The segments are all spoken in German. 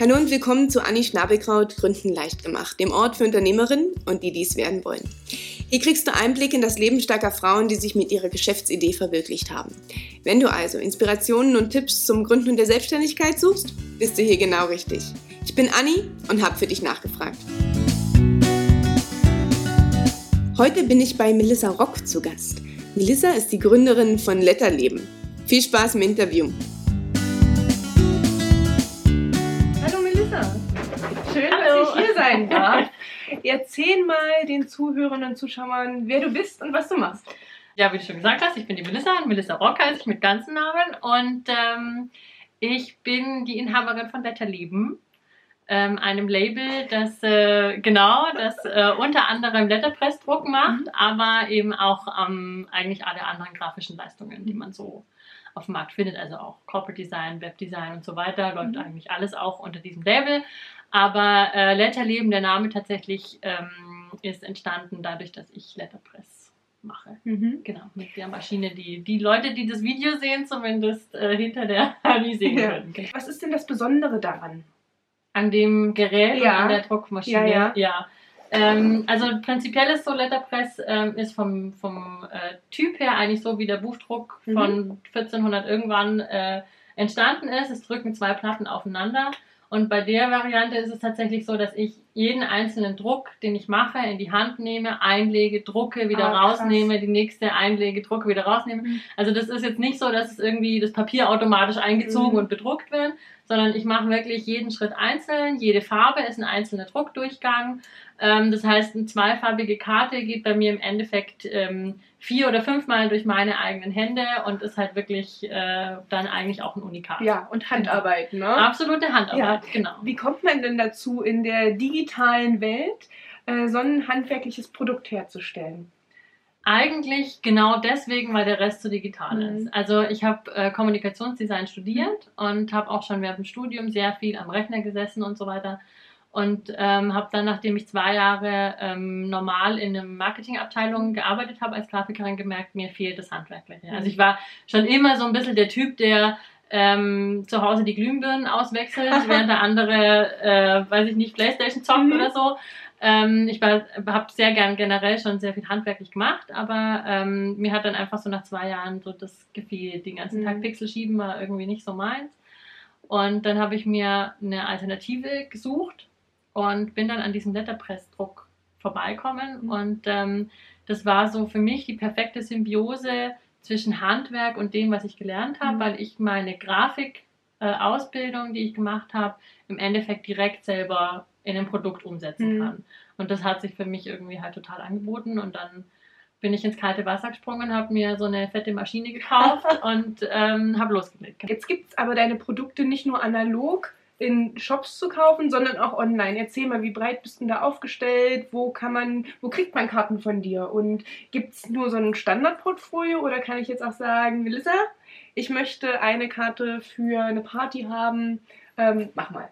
Hallo und willkommen zu Anni Schnabelkraut Gründen leicht gemacht, dem Ort für Unternehmerinnen und die dies werden wollen. Hier kriegst du Einblick in das Leben starker Frauen, die sich mit ihrer Geschäftsidee verwirklicht haben. Wenn du also Inspirationen und Tipps zum Gründen der Selbstständigkeit suchst, bist du hier genau richtig. Ich bin Anni und habe für dich nachgefragt. Heute bin ich bei Melissa Rock zu Gast. Melissa ist die Gründerin von Letterleben. Viel Spaß im Interview. Erzähl mal den Zuhörern und Zuschauern, wer du bist und was du machst. Ja, wie du schon gesagt hast, ich bin die Melissa, Melissa Rock heiße ich mit ganzen Namen und ähm, ich bin die Inhaberin von Letterleben, ähm, einem Label, das äh, genau, das äh, unter anderem Letterpress-Druck macht, mhm. aber eben auch ähm, eigentlich alle anderen grafischen Leistungen, die man so auf dem Markt findet, also auch Corporate Design, Webdesign und so weiter, läuft mhm. eigentlich alles auch unter diesem Label. Aber äh, Letterleben, der Name tatsächlich, ähm, ist entstanden dadurch, dass ich Letterpress mache. Mhm. Genau, mit der Maschine, die die Leute, die das Video sehen, zumindest äh, hinter der Handy sehen ja. können. Genau. Was ist denn das Besondere daran? An dem Gerät ja. und an der Druckmaschine? Ja, ja. ja. Ähm, also prinzipiell ist so Letterpress ähm, ist vom, vom äh, Typ her eigentlich so wie der Buchdruck mhm. von 1400 irgendwann äh, entstanden ist. Es drücken zwei Platten aufeinander und bei der Variante ist es tatsächlich so, dass ich jeden einzelnen Druck, den ich mache, in die Hand nehme, einlege, drucke, wieder ah, rausnehme, die nächste einlege, drucke, wieder rausnehme. Mhm. Also das ist jetzt nicht so, dass es irgendwie das Papier automatisch eingezogen mhm. und bedruckt wird, sondern ich mache wirklich jeden Schritt einzeln. Jede Farbe ist ein einzelner Druckdurchgang. Ähm, das heißt, eine zweifarbige Karte geht bei mir im Endeffekt ähm, vier oder fünfmal durch meine eigenen Hände und ist halt wirklich äh, dann eigentlich auch ein Unikat. Ja, und Handarbeit, ne? Absolute Handarbeit, ja. genau. Wie kommt man denn dazu, in der digitalen Welt äh, so ein handwerkliches Produkt herzustellen? Eigentlich genau deswegen, weil der Rest so digital mhm. ist. Also ich habe äh, Kommunikationsdesign studiert mhm. und habe auch schon während dem Studium sehr viel am Rechner gesessen und so weiter. Und ähm, habe dann, nachdem ich zwei Jahre ähm, normal in einer Marketingabteilung gearbeitet habe als Grafikerin, gemerkt, mir fehlt das Handwerkliche. Also ich war schon immer so ein bisschen der Typ, der ähm, zu Hause die Glühbirnen auswechselt, während der andere, äh, weiß ich nicht, Playstation zockt mhm. oder so. Ähm, ich habe sehr gern generell schon sehr viel handwerklich gemacht, aber ähm, mir hat dann einfach so nach zwei Jahren so das gefiel, den ganzen mhm. Tag Pixel schieben war irgendwie nicht so meins. Und dann habe ich mir eine Alternative gesucht und bin dann an diesem Letterpress-Druck vorbeikommen. Mhm. Und ähm, das war so für mich die perfekte Symbiose zwischen Handwerk und dem, was ich gelernt habe, mhm. weil ich meine Grafik-Ausbildung, äh, die ich gemacht habe, im Endeffekt direkt selber in ein Produkt umsetzen mhm. kann. Und das hat sich für mich irgendwie halt total angeboten und dann bin ich ins kalte Wasser gesprungen, habe mir so eine fette Maschine gekauft und ähm, habe losgelegt. Jetzt gibt es aber deine Produkte nicht nur analog, in Shops zu kaufen, sondern auch online. Erzähl mal, wie breit bist du da aufgestellt? Wo kann man, wo kriegt man Karten von dir? Und gibt es nur so ein Standardportfolio oder kann ich jetzt auch sagen, Melissa, ich möchte eine Karte für eine Party haben? Ähm, mach mal.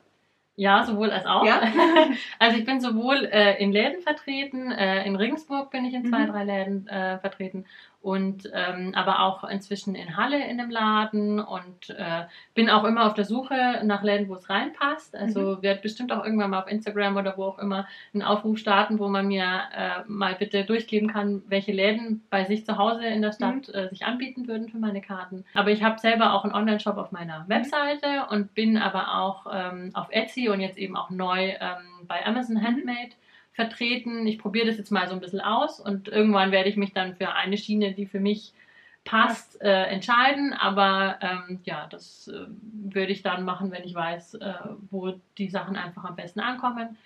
Ja, sowohl als auch. Ja? also ich bin sowohl äh, in Läden vertreten, äh, in Regensburg bin ich in zwei, mhm. drei Läden äh, vertreten und ähm, aber auch inzwischen in Halle in einem Laden und äh, bin auch immer auf der Suche nach Läden, wo es reinpasst. Also mhm. werde bestimmt auch irgendwann mal auf Instagram oder wo auch immer einen Aufruf starten, wo man mir äh, mal bitte durchgeben kann, welche Läden bei sich zu Hause in der Stadt mhm. äh, sich anbieten würden für meine Karten. Aber ich habe selber auch einen Online-Shop auf meiner mhm. Webseite und bin aber auch ähm, auf Etsy und jetzt eben auch neu ähm, bei Amazon mhm. Vertreten. Ich probiere das jetzt mal so ein bisschen aus und irgendwann werde ich mich dann für eine Schiene, die für mich passt, äh, entscheiden. Aber ähm, ja, das äh, würde ich dann machen, wenn ich weiß, äh, wo die Sachen einfach am besten ankommen.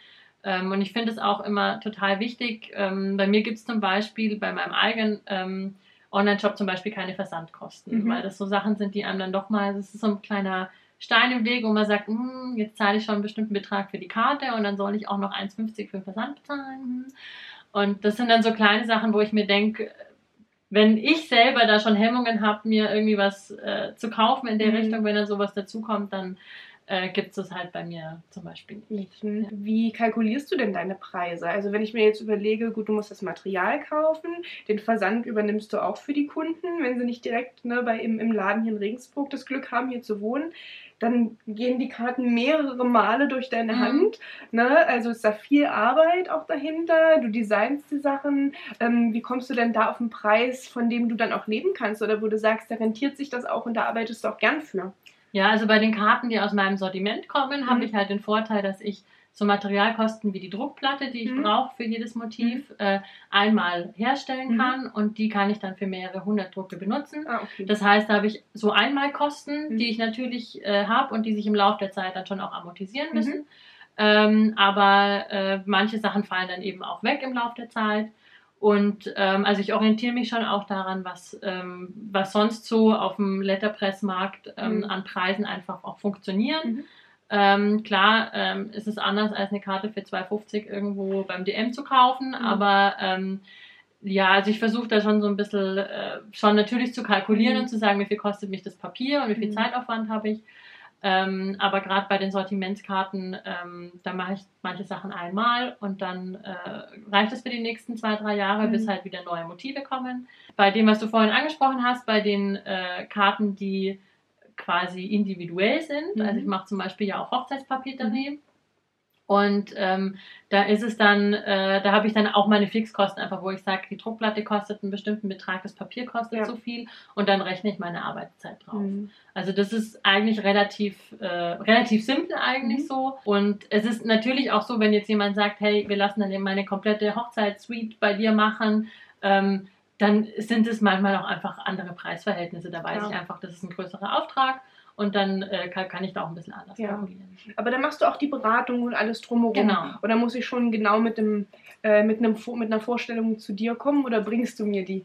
Ähm, und ich finde es auch immer total wichtig. Ähm, bei mir gibt es zum Beispiel bei meinem eigenen ähm, Online-Shop zum Beispiel keine Versandkosten, mhm. weil das so Sachen sind, die einem dann doch mal, das ist so ein kleiner Stein im Weg, wo man sagt, hm, jetzt zahle ich schon einen bestimmten Betrag für die Karte und dann soll ich auch noch 1,50 für den Versand bezahlen. Hm. Und das sind dann so kleine Sachen, wo ich mir denke, wenn ich selber da schon Hemmungen habe, mir irgendwie was äh, zu kaufen in der mhm. Richtung, wenn dann sowas dazukommt, dann äh, gibt es das halt bei mir zum Beispiel nicht. Mhm. Wie kalkulierst du denn deine Preise? Also wenn ich mir jetzt überlege, gut, du musst das Material kaufen, den Versand übernimmst du auch für die Kunden, wenn sie nicht direkt ne, bei, im, im Laden hier in Regensburg das Glück haben, hier zu wohnen dann gehen die Karten mehrere Male durch deine mhm. Hand. Ne? Also ist da viel Arbeit auch dahinter. Du designst die Sachen. Ähm, wie kommst du denn da auf einen Preis, von dem du dann auch leben kannst oder wo du sagst, da rentiert sich das auch und da arbeitest du auch gern für? Ja, also bei den Karten, die aus meinem Sortiment kommen, mhm. habe ich halt den Vorteil, dass ich so Materialkosten wie die Druckplatte, die ich mhm. brauche für jedes Motiv, mhm. äh, einmal herstellen mhm. kann und die kann ich dann für mehrere hundert Drucke benutzen. Ah, okay. Das heißt, da habe ich so Einmalkosten, mhm. die ich natürlich äh, habe und die sich im Laufe der Zeit dann schon auch amortisieren mhm. müssen. Ähm, aber äh, manche Sachen fallen dann eben auch weg im Laufe der Zeit. Und ähm, also ich orientiere mich schon auch daran, was, ähm, was sonst so auf dem Letterpressmarkt ähm, mhm. an Preisen einfach auch funktionieren. Mhm. Ähm, klar ähm, ist es anders als eine Karte für 2,50 irgendwo beim DM zu kaufen, mhm. aber ähm, ja, also ich versuche da schon so ein bisschen äh, schon natürlich zu kalkulieren mhm. und zu sagen, wie viel kostet mich das Papier und wie viel mhm. Zeitaufwand habe ich. Ähm, aber gerade bei den Sortimentskarten, ähm, da mache ich manche Sachen einmal und dann äh, reicht es für die nächsten zwei, drei Jahre, mhm. bis halt wieder neue Motive kommen. Bei dem, was du vorhin angesprochen hast, bei den äh, Karten, die quasi individuell sind, mhm. also ich mache zum Beispiel ja auch Hochzeitspapeterie. Mhm. Und ähm, da ist es dann, äh, da habe ich dann auch meine Fixkosten einfach, wo ich sage, die Druckplatte kostet einen bestimmten Betrag, das Papier kostet ja. so viel und dann rechne ich meine Arbeitszeit drauf. Mhm. Also das ist eigentlich relativ, äh, relativ simpel eigentlich mhm. so. Und es ist natürlich auch so, wenn jetzt jemand sagt, hey, wir lassen dann eben meine komplette Hochzeitssuite bei dir machen, ähm, dann sind es manchmal auch einfach andere Preisverhältnisse. Da weiß ja. ich einfach, das ist ein größerer Auftrag und dann äh, kann, kann, ich da auch ein bisschen anders ja. kalkulieren. Aber dann machst du auch die Beratung und alles drumherum. Genau. Oder muss ich schon genau mit, dem, äh, mit, einem, mit einer Vorstellung zu dir kommen oder bringst du mir die?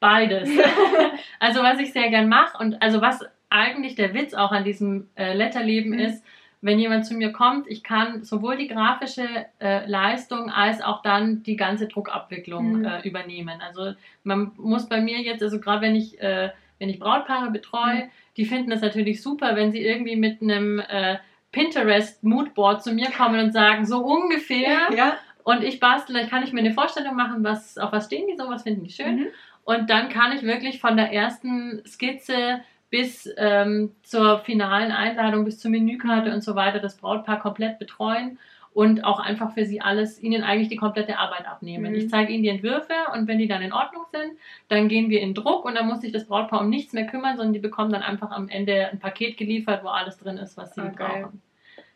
Beides. also was ich sehr gern mache und also was eigentlich der Witz auch an diesem äh, Letterleben mhm. ist, wenn jemand zu mir kommt, ich kann sowohl die grafische äh, Leistung als auch dann die ganze Druckabwicklung mhm. äh, übernehmen. Also man muss bei mir jetzt, also gerade wenn ich äh, wenn ich Brautpaare betreue, mhm. die finden das natürlich super, wenn sie irgendwie mit einem äh, Pinterest Moodboard zu mir kommen und sagen, so ungefähr. Ja. Und ich bastel, dann kann ich mir eine Vorstellung machen, was, auf was stehen die so, was finden die schön. Mhm. Und dann kann ich wirklich von der ersten Skizze bis ähm, zur finalen Einladung, bis zur Menükarte und so weiter das Brautpaar komplett betreuen und auch einfach für sie alles, ihnen eigentlich die komplette Arbeit abnehmen. Mhm. Ich zeige ihnen die Entwürfe und wenn die dann in Ordnung sind, dann gehen wir in Druck und dann muss sich das Brautpaar um nichts mehr kümmern, sondern die bekommen dann einfach am Ende ein Paket geliefert, wo alles drin ist, was sie okay. brauchen.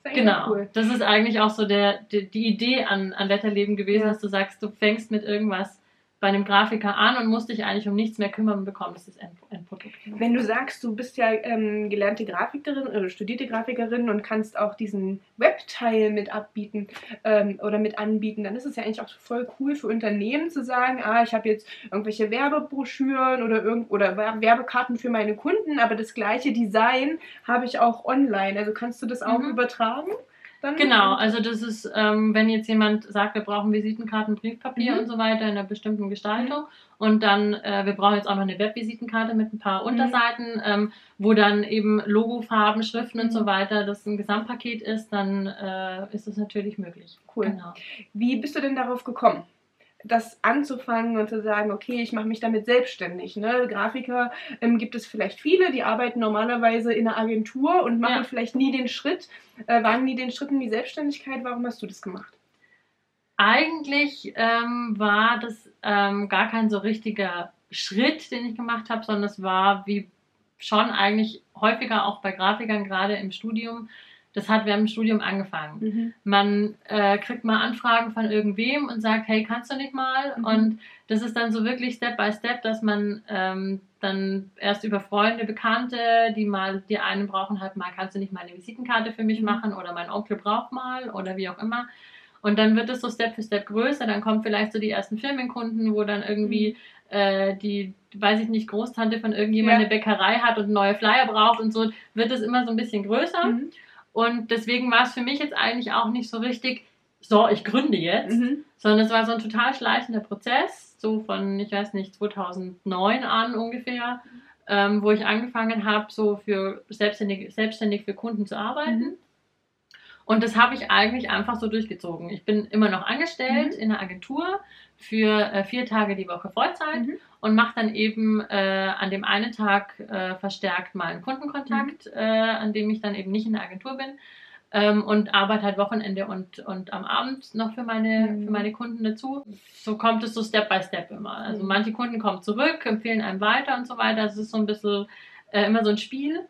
Das genau. Cool. Das ist eigentlich auch so der, die, die Idee an, an Letterleben gewesen, ja. dass du sagst, du fängst mit irgendwas bei einem Grafiker an und musst dich eigentlich um nichts mehr kümmern und bekommst das End Endprodukt. Wenn du sagst, du bist ja ähm, gelernte Grafikerin oder studierte Grafikerin und kannst auch diesen Webteil mit abbieten ähm, oder mit anbieten, dann ist es ja eigentlich auch voll cool für Unternehmen zu sagen, ah, ich habe jetzt irgendwelche Werbebroschüren oder, irgend oder Werbekarten für meine Kunden, aber das gleiche Design habe ich auch online. Also kannst du das auch mhm. übertragen? Dann genau, also das ist, ähm, wenn jetzt jemand sagt, wir brauchen Visitenkarten, Briefpapier mhm. und so weiter in einer bestimmten Gestaltung mhm. und dann, äh, wir brauchen jetzt auch noch eine Webvisitenkarte mit ein paar mhm. Unterseiten, ähm, wo dann eben Logofarben, Schriften und so mhm. weiter, das ein Gesamtpaket ist, dann äh, ist das natürlich möglich. Cool. Genau. Wie bist du denn darauf gekommen? Das anzufangen und zu sagen, okay, ich mache mich damit selbstständig. Ne? Grafiker ähm, gibt es vielleicht viele, die arbeiten normalerweise in einer Agentur und machen ja. vielleicht nie den Schritt, äh, wagen nie den Schritt in die Selbstständigkeit. Warum hast du das gemacht? Eigentlich ähm, war das ähm, gar kein so richtiger Schritt, den ich gemacht habe, sondern es war wie schon eigentlich häufiger auch bei Grafikern, gerade im Studium, das hat während dem Studium angefangen. Mhm. Man äh, kriegt mal Anfragen von irgendwem und sagt, hey, kannst du nicht mal? Mhm. Und das ist dann so wirklich Step by Step, dass man ähm, dann erst über Freunde, Bekannte, die mal, die einen brauchen halt mal, kannst du nicht mal eine Visitenkarte für mich mhm. machen oder mein Onkel braucht mal oder wie auch immer. Und dann wird es so Step für Step größer, dann kommen vielleicht so die ersten Firmenkunden, wo dann irgendwie mhm. äh, die, weiß ich nicht, Großtante von irgendjemandem ja. eine Bäckerei hat und neue Flyer braucht und so, wird es immer so ein bisschen größer. Mhm. Und deswegen war es für mich jetzt eigentlich auch nicht so richtig, so, ich gründe jetzt, mhm. sondern es war so ein total schleichender Prozess, so von, ich weiß nicht, 2009 an ungefähr. ähm, wo ich angefangen habe, so für selbstständig, selbstständig für Kunden zu arbeiten. Mhm. Und das habe ich eigentlich einfach so durchgezogen. Ich bin immer noch angestellt Mhm. in einer Agentur für äh, vier Tage die Woche Vollzeit Mhm. und mache dann eben äh, an dem einen Tag äh, verstärkt mal einen Kundenkontakt, Mhm. äh, an dem ich dann eben nicht in der Agentur bin. Ähm, und arbeite halt Wochenende und, und am Abend noch für meine, Mhm. für meine Kunden dazu. So kommt es so Step by Step immer. Also Mhm. manche Kunden kommen zurück, empfehlen einem weiter und so weiter. Es ist so ein bisschen äh, immer so ein Spiel.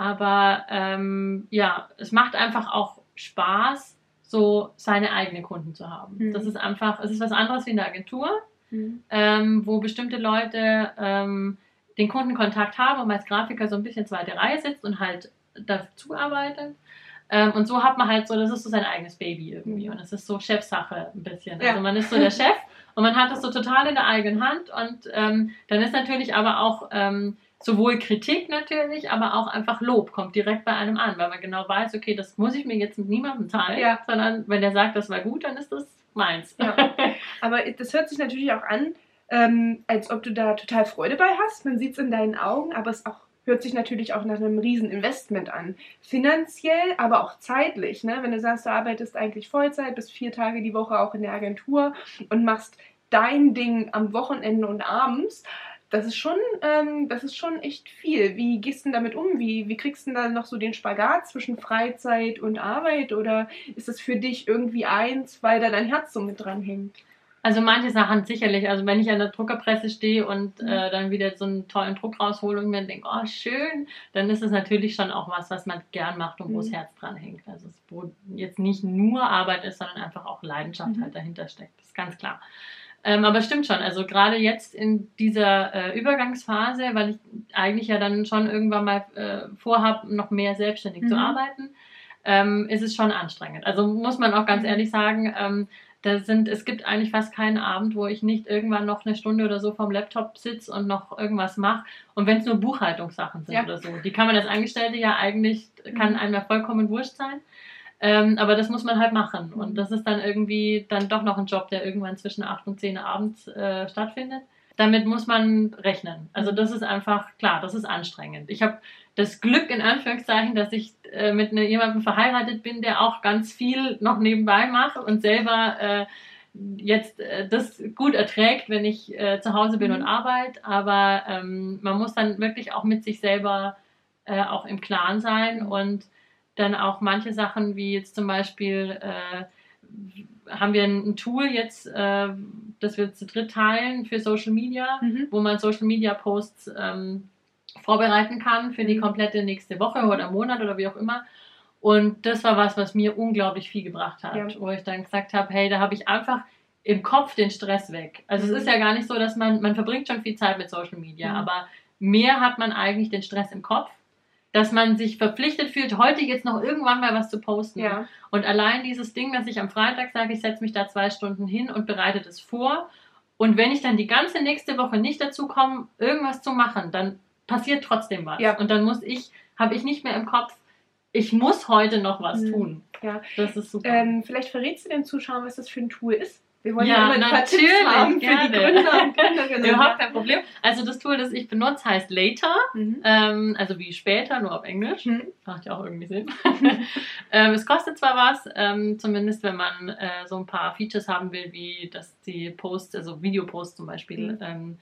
Aber ähm, ja, es macht einfach auch Spaß, so seine eigenen Kunden zu haben. Mhm. Das ist einfach, es ist was anderes wie in der Agentur, Mhm. ähm, wo bestimmte Leute ähm, den Kundenkontakt haben und man als Grafiker so ein bisschen zweite Reihe sitzt und halt dazu arbeitet. Ähm, und so hat man halt so, das ist so sein eigenes Baby irgendwie. Mhm. Und es ist so Chefsache ein bisschen. Ja. Also man ist so der Chef und man hat das so total in der eigenen Hand. Und ähm, dann ist natürlich aber auch ähm, sowohl Kritik natürlich, aber auch einfach Lob kommt direkt bei einem an, weil man genau weiß, okay, das muss ich mir jetzt mit niemandem teilen, Ja. sondern wenn der sagt, das war gut, dann ist das meins. Ja. Aber das hört sich natürlich auch an, ähm, als ob du da total Freude bei hast. Man sieht es in deinen Augen, aber es auch, hört sich natürlich auch nach einem riesen Investment an. Finanziell, aber auch zeitlich. Ne? Wenn du sagst, du arbeitest eigentlich Vollzeit, bist vier Tage die Woche auch in der Agentur und machst dein Ding am Wochenende und abends. Das ist schon, ähm, das ist schon echt viel. Wie gehst du denn damit um? Wie, wie kriegst du denn da noch so den Spagat zwischen Freizeit und Arbeit? Oder ist das für dich irgendwie eins, weil da dein Herz so mit dran hängt? Also manche Sachen sicherlich. Also wenn ich an der Druckerpresse stehe und Mhm. äh, dann wieder so einen tollen Druck raushole und mir denke, oh schön, dann ist es natürlich schon auch was, was man gern macht und wo das Mhm. Herz dran hängt. Also es, wo jetzt nicht nur Arbeit ist, sondern einfach auch Leidenschaft Mhm. halt dahinter steckt. Das ist ganz klar. Ähm, aber stimmt schon, also gerade jetzt in dieser äh, Übergangsphase, weil ich eigentlich ja dann schon irgendwann mal äh, vorhabe, noch mehr selbstständig zu Mhm. arbeiten, ähm, ist es schon anstrengend. Also muss man auch ganz Mhm. ehrlich sagen, ähm, da sind, es gibt eigentlich fast keinen Abend, wo ich nicht irgendwann noch eine Stunde oder so vom Laptop sitze und noch irgendwas mache. Und wenn es nur Buchhaltungssachen sind Ja. oder so, die kann man als Angestellte ja eigentlich, kann Mhm. einem ja vollkommen wurscht sein. Ähm, aber das muss man halt machen. Und Mhm. das ist dann irgendwie dann doch noch ein Job, der irgendwann zwischen 8 und 10 Uhr abends äh, stattfindet. Damit muss man rechnen. Also Mhm. das ist einfach, klar, das ist anstrengend. Ich habe das Glück, in Anführungszeichen, dass ich äh, mit ne, jemandem verheiratet bin, der auch ganz viel noch nebenbei macht und selber äh, jetzt äh, das gut erträgt, wenn ich äh, zu Hause bin Mhm. und arbeite. Aber ähm, man muss dann wirklich auch mit sich selber äh, auch im Klaren sein Mhm. und dann auch manche Sachen wie jetzt zum Beispiel äh, haben wir ein, Tool jetzt, äh, das wir zu dritt teilen für Social Media, Mhm. wo man Social Media Posts ähm, vorbereiten kann für die Mhm. komplette nächste Woche oder Monat oder wie auch immer. Und das war was, was mir unglaublich viel gebracht hat, Ja. wo ich dann gesagt habe, hey, da habe ich einfach im Kopf den Stress weg. Also Mhm. es ist ja gar nicht so, dass man, man verbringt schon viel Zeit mit Social Media, Mhm. aber mehr hat man eigentlich den Stress im Kopf, dass man sich verpflichtet fühlt, heute jetzt noch irgendwann mal was zu posten. Ja. Und allein dieses Ding, dass ich am Freitag sage, ich setze mich da zwei Stunden hin und bereite das vor. Und wenn ich dann die ganze nächste Woche nicht dazu komme, irgendwas zu machen, dann passiert trotzdem was. Ja. Und dann muss ich, habe ich nicht mehr im Kopf, ich muss heute noch was Mhm. tun. Ja. Das ist super. Ähm, vielleicht verrätst du den Zuschauern, was das für ein Tool ist. Wir wollen Ja, ja, immer ein paar natürlich, haben für die gerne. Gründer und Gründerinnen. Überhaupt kein Problem. Also das Tool, das ich benutze, heißt Later, Mhm. ähm, also wie später, nur auf Englisch. Mhm. Macht ja auch irgendwie Sinn. ähm, es kostet zwar was, ähm, zumindest wenn man äh, so ein paar Features haben will, wie dass die Posts, also Videoposts zum Beispiel, Mhm. ähm,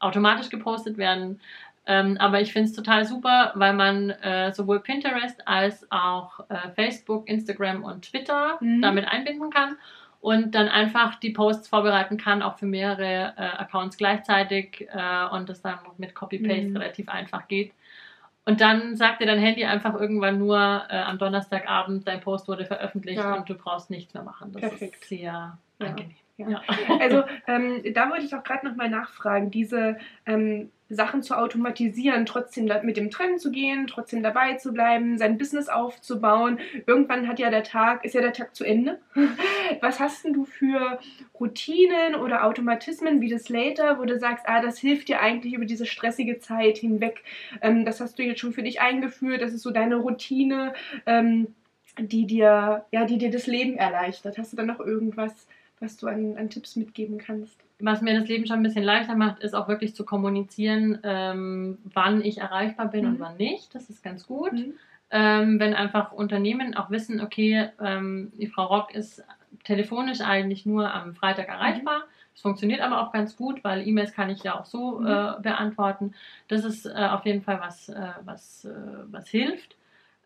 automatisch gepostet werden. Ähm, aber ich finde es total super, weil man äh, sowohl Pinterest als auch äh, Facebook, Instagram und Twitter Mhm. damit einbinden kann und dann einfach die Posts vorbereiten kann, auch für mehrere äh, Accounts gleichzeitig äh, und das dann mit Copy-Paste Mhm. relativ einfach geht. Und dann sagt dir dein Handy einfach irgendwann nur äh, am Donnerstagabend, dein Post wurde veröffentlicht Ja. und du brauchst nichts mehr machen. Das Perfekt. ist sehr Ja. angenehm. Ja. Also ähm, da wollte ich auch gerade nochmal nachfragen, diese ähm, Sachen zu automatisieren, trotzdem mit dem Trend zu gehen, trotzdem dabei zu bleiben, sein Business aufzubauen. Irgendwann hat ja der Tag, ist ja der Tag zu Ende. Was hast denn du für Routinen oder Automatismen wie das Later, wo du sagst, ah, das hilft dir eigentlich über diese stressige Zeit hinweg. Ähm, das hast du jetzt schon für dich eingeführt, das ist so deine Routine, ähm, die dir, ja, die dir das Leben erleichtert. Hast du da noch irgendwas, was du an, an Tipps mitgeben kannst? was mir das Leben schon ein bisschen leichter macht, ist auch wirklich zu kommunizieren, ähm, wann ich erreichbar bin mhm. und wann nicht. Das ist ganz gut. Mhm. Ähm, wenn einfach Unternehmen auch wissen, okay, ähm, die Frau Rock ist telefonisch eigentlich nur am Freitag erreichbar. Es mhm. funktioniert aber auch ganz gut, weil E-Mails kann ich ja auch so mhm. äh, beantworten. Das ist äh, auf jeden Fall was, äh, was, äh, was hilft.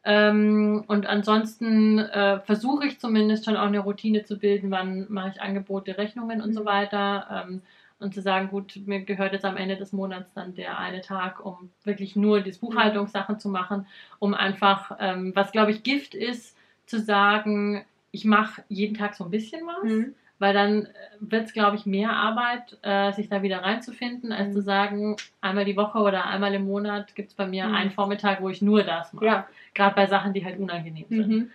Ähm, und ansonsten äh, versuche ich zumindest schon auch eine Routine zu bilden, wann mache ich Angebote, Rechnungen und so mhm. weiter. Ähm, und zu sagen, gut, mir gehört jetzt am Ende des Monats dann der eine Tag, um wirklich nur die Buchhaltungssachen zu machen, um einfach, ähm, was glaube ich Gift ist, zu sagen, ich mache jeden Tag so ein bisschen was. Mhm weil dann äh, wird es, glaube ich, mehr Arbeit, äh, sich da wieder reinzufinden, als mhm. zu sagen, einmal die Woche oder einmal im Monat gibt es bei mir mhm. einen Vormittag, wo ich nur das mache. Ja. Gerade bei Sachen, die halt unangenehm sind. Mhm.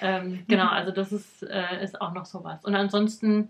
Ähm, genau, also das ist, äh, ist auch noch sowas. Und ansonsten,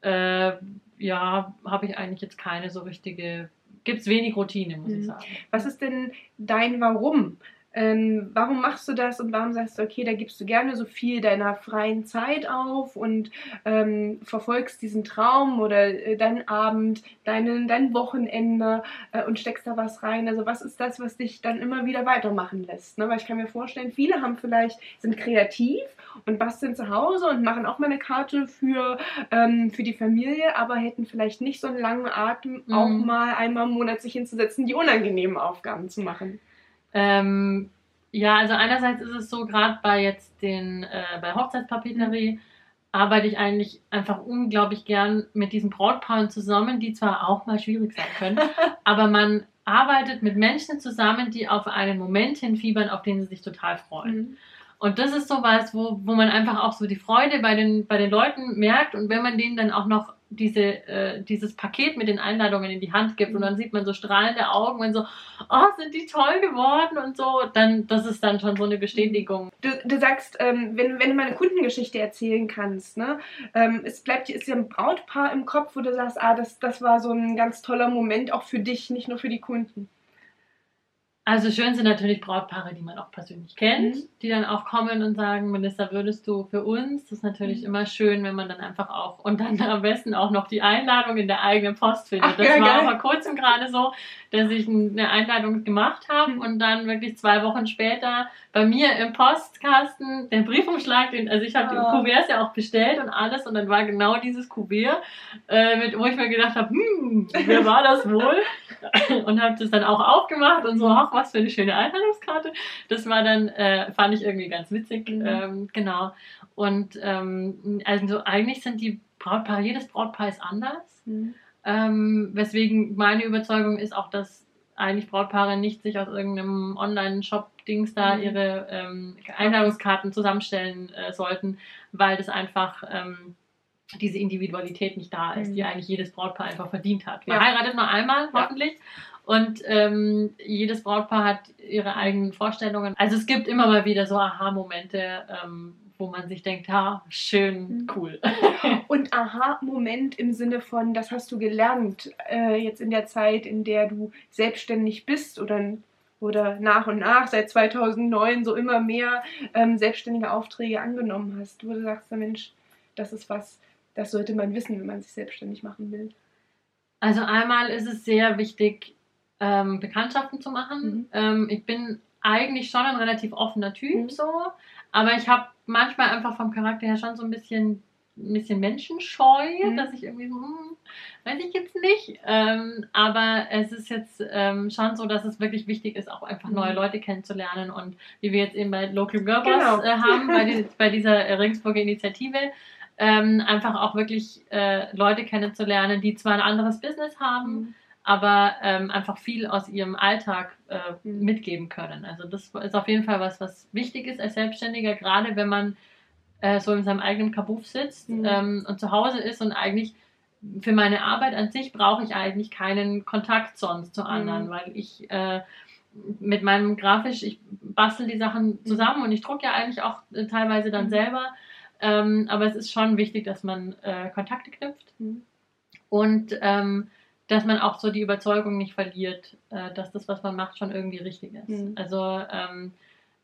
äh, ja, habe ich eigentlich jetzt keine so richtige, gibt es wenig Routine, muss ich mhm. sagen. Was ist denn dein Warum? Ähm, warum machst du das und warum sagst du, okay, da gibst du gerne so viel deiner freien Zeit auf und ähm, verfolgst diesen Traum oder äh, deinen Abend, deinen, dein Wochenende äh, und steckst da was rein? Also was ist das, was dich dann immer wieder weitermachen lässt? Ne? Weil ich kann mir vorstellen, viele haben vielleicht, sind kreativ und basteln zu Hause und machen auch mal eine Karte für, ähm, für die Familie, aber hätten vielleicht nicht so einen langen Atem, mhm. auch mal einmal im Monat sich hinzusetzen, die unangenehmen Aufgaben zu machen. Ähm, ja, also einerseits ist es so, gerade bei jetzt den, äh, bei Hochzeitspapeterie, arbeite ich eigentlich einfach unglaublich gern mit diesen Brautpaaren zusammen, die zwar auch mal schwierig sein können, aber man arbeitet mit Menschen zusammen, die auf einen Moment hinfiebern, auf den sie sich total freuen. Mhm. Und das ist sowas, wo, wo man einfach auch so die Freude bei den, bei den Leuten merkt und wenn man denen dann auch noch diese, äh, dieses Paket mit den Einladungen in die Hand gibt und dann sieht man so strahlende Augen und so, oh, sind die toll geworden und so, dann, das ist dann schon so eine Bestätigung. Du, du sagst, ähm, wenn, wenn du mal eine Kundengeschichte erzählen kannst, ne, ähm, es bleibt ist dir ein Brautpaar im Kopf, wo du sagst, ah, das, das war so ein ganz toller Moment auch für dich, nicht nur für die Kunden. Also schön sind natürlich Brautpaare, die man auch persönlich kennt, mhm. die dann auch kommen und sagen, Minister, würdest du für uns? Das ist natürlich mhm. immer schön, wenn man dann einfach auch und dann am besten auch noch die Einladung in der eigenen Post findet. Ach, das ja, war geil. vor kurzem gerade so, dass ich eine Einladung gemacht habe mhm. und dann wirklich zwei Wochen später bei mir im Postkasten der Briefumschlag, den, also ich habe oh. die ah. Kuverts ja auch bestellt und alles und dann war genau dieses Kuvert, äh, mit, wo ich mir gedacht habe, hm, wer war das wohl? und habe das dann auch aufgemacht und so, ach, was für eine schöne Einladungskarte. Das war dann, äh, fand ich irgendwie ganz witzig, mhm. ähm, genau. Und ähm, also eigentlich sind die Brautpaare, jedes Brautpaar ist anders. Mhm. Ähm, weswegen meine Überzeugung ist auch, dass eigentlich Brautpaare nicht sich aus irgendeinem Online-Shop-Dings da mhm. ihre ähm, Einladungskarten zusammenstellen äh, sollten, weil das einfach ähm, diese Individualität nicht da ist, mhm. die eigentlich jedes Brautpaar einfach verdient hat. Man ja. heiratet nur einmal, hoffentlich. Ja. Und ähm, jedes Brautpaar hat ihre eigenen Vorstellungen. Also es gibt immer mal wieder so Aha-Momente, ähm, wo man sich denkt, ha, schön, mhm. cool. Und Aha-Moment im Sinne von, das hast du gelernt äh, jetzt in der Zeit, in der du selbstständig bist oder, oder nach und nach seit 2009 so immer mehr ähm, selbstständige Aufträge angenommen hast, wo du sagst, Mensch, das ist was, das sollte man wissen, wenn man sich selbstständig machen will. Also einmal ist es sehr wichtig, ähm, Bekanntschaften zu machen. Mhm. Ähm, ich bin eigentlich schon ein relativ offener Typ mhm. so, aber ich habe manchmal einfach vom Charakter her schon so ein bisschen, ein bisschen menschenscheu, mhm. dass ich irgendwie so, hm, weiß ich jetzt nicht. Ähm, aber es ist jetzt ähm, schon so, dass es wirklich wichtig ist, auch einfach neue mhm. Leute kennenzulernen und wie wir jetzt eben bei Local Girl genau. äh, haben, bei, die, bei dieser Ringsburger Initiative, ähm, einfach auch wirklich äh, Leute kennenzulernen, die zwar ein anderes Business haben, mhm aber ähm, einfach viel aus ihrem Alltag äh, mhm. mitgeben können. Also das ist auf jeden Fall was, was wichtig ist als Selbstständiger, gerade wenn man äh, so in seinem eigenen Kabuff sitzt mhm. ähm, und zu Hause ist und eigentlich für meine Arbeit an sich brauche ich eigentlich keinen Kontakt sonst zu anderen, mhm. weil ich äh, mit meinem Grafisch, ich bastel die Sachen mhm. zusammen und ich drucke ja eigentlich auch äh, teilweise dann mhm. selber. Ähm, aber es ist schon wichtig, dass man äh, Kontakte knüpft. Mhm. Und ähm, dass man auch so die Überzeugung nicht verliert, äh, dass das, was man macht, schon irgendwie richtig ist. Mhm. Also ähm,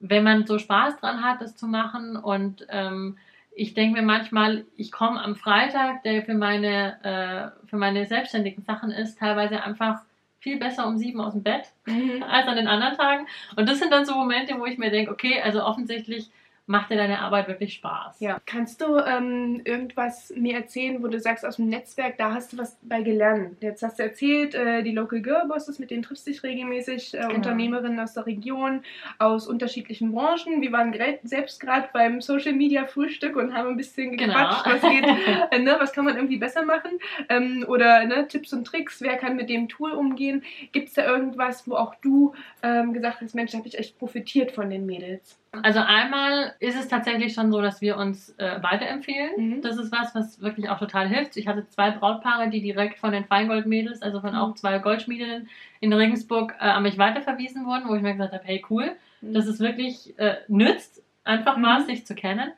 wenn man so Spaß dran hat, das zu machen und ähm, ich denke mir manchmal, ich komme am Freitag, der für meine, äh, für meine selbstständigen Sachen ist, teilweise einfach viel besser um sieben aus dem Bett Mhm. als an den anderen Tagen. Und das sind dann so Momente, wo ich mir denke, okay, also offensichtlich macht dir deine Arbeit wirklich Spaß. Ja. Kannst du ähm, irgendwas mir erzählen, wo du sagst, aus dem Netzwerk, da hast du was bei gelernt? Jetzt hast du erzählt, äh, die Local Girl Bosses, mit denen triffst du dich regelmäßig, äh, Genau. Unternehmerinnen aus der Region, aus unterschiedlichen Branchen. Wir waren selbst gerade beim Social Media Frühstück und haben ein bisschen Genau. gequatscht, was geht, äh, ne, was kann man irgendwie besser machen? Ähm, oder ne, Tipps und Tricks, wer kann mit dem Tool umgehen? Gibt es da irgendwas, wo auch du ähm, gesagt hast, Mensch, da habe ich echt profitiert von den Mädels? Also einmal ist es tatsächlich schon so, dass wir uns äh, weiterempfehlen. Mhm. Das ist was, was wirklich auch total hilft. Ich hatte zwei Brautpaare, die direkt von den Feingoldmädels, also von Mhm. auch zwei Goldschmiedinnen in Regensburg, äh, an mich weiterverwiesen wurden, wo ich mir gesagt habe, hey cool, dass es wirklich äh, nützt, einfach Mhm. mal sich zu kennen.